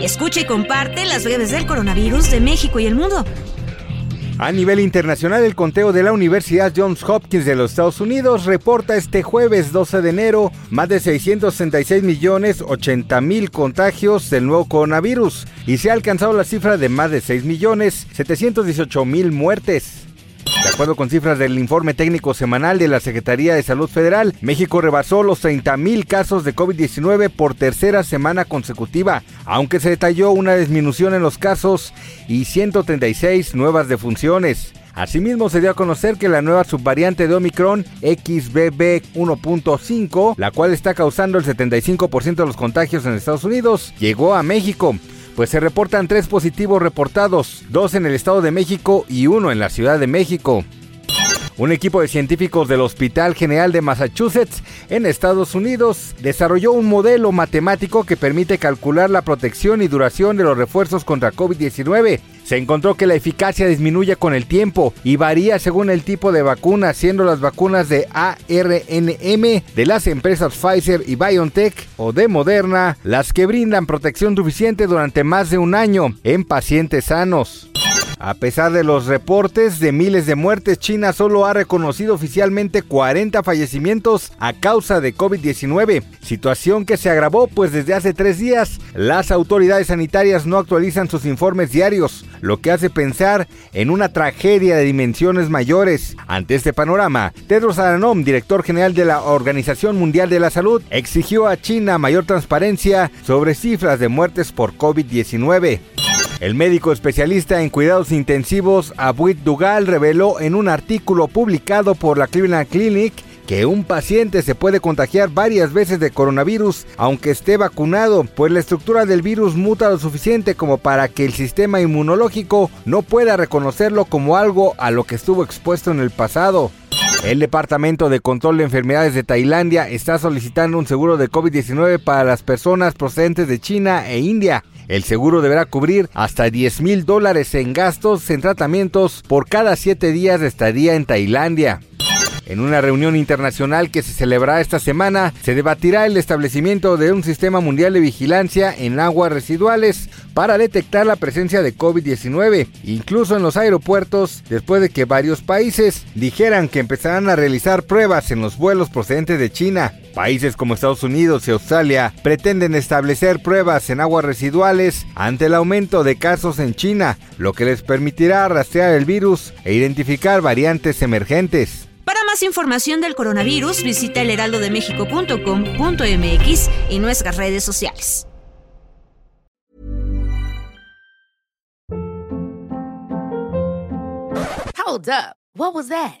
Escucha y comparte las breves del coronavirus de México y el mundo. A nivel internacional, el conteo de la Universidad Johns Hopkins de los Estados Unidos reporta este jueves 12 de enero más de 666 millones 80 mil contagios del nuevo coronavirus y se ha alcanzado la cifra de más de 6 millones 718 mil muertes. De acuerdo con cifras del informe técnico semanal de la Secretaría de Salud Federal, México rebasó los 30.000 casos de COVID-19 por tercera semana consecutiva, aunque se detalló una disminución en los casos y 136 nuevas defunciones. Asimismo, se dio a conocer que la nueva subvariante de Omicron, XBB 1.5, la cual está causando el 75% de los contagios en Estados Unidos, llegó a México pues se reportan tres positivos reportados, dos en el Estado de México y uno en la Ciudad de México. Un equipo de científicos del Hospital General de Massachusetts en Estados Unidos desarrolló un modelo matemático que permite calcular la protección y duración de los refuerzos contra COVID-19 se encontró que la eficacia disminuye con el tiempo y varía según el tipo de vacuna, siendo las vacunas de ARNM de las empresas Pfizer y BioNTech o de Moderna las que brindan protección suficiente durante más de un año en pacientes sanos. A pesar de los reportes de miles de muertes, China solo ha reconocido oficialmente 40 fallecimientos a causa de COVID-19, situación que se agravó pues desde hace tres días las autoridades sanitarias no actualizan sus informes diarios, lo que hace pensar en una tragedia de dimensiones mayores. Ante este panorama, Tedros Adhanom, director general de la Organización Mundial de la Salud, exigió a China mayor transparencia sobre cifras de muertes por COVID-19. El médico especialista en cuidados intensivos Abuit Dugal reveló en un artículo publicado por la Cleveland Clinic que un paciente se puede contagiar varias veces de coronavirus aunque esté vacunado, pues la estructura del virus muta lo suficiente como para que el sistema inmunológico no pueda reconocerlo como algo a lo que estuvo expuesto en el pasado. El Departamento de Control de Enfermedades de Tailandia está solicitando un seguro de COVID-19 para las personas procedentes de China e India. El seguro deberá cubrir hasta 10 mil dólares en gastos en tratamientos por cada 7 días de estadía en Tailandia. En una reunión internacional que se celebrará esta semana, se debatirá el establecimiento de un sistema mundial de vigilancia en aguas residuales para detectar la presencia de COVID-19, incluso en los aeropuertos, después de que varios países dijeran que empezarán a realizar pruebas en los vuelos procedentes de China. Países como Estados Unidos y Australia pretenden establecer pruebas en aguas residuales ante el aumento de casos en China, lo que les permitirá rastrear el virus e identificar variantes emergentes. Más información del coronavirus, visita elheraldodemexico.com.mx y nuestras redes sociales. Hold up. What was that?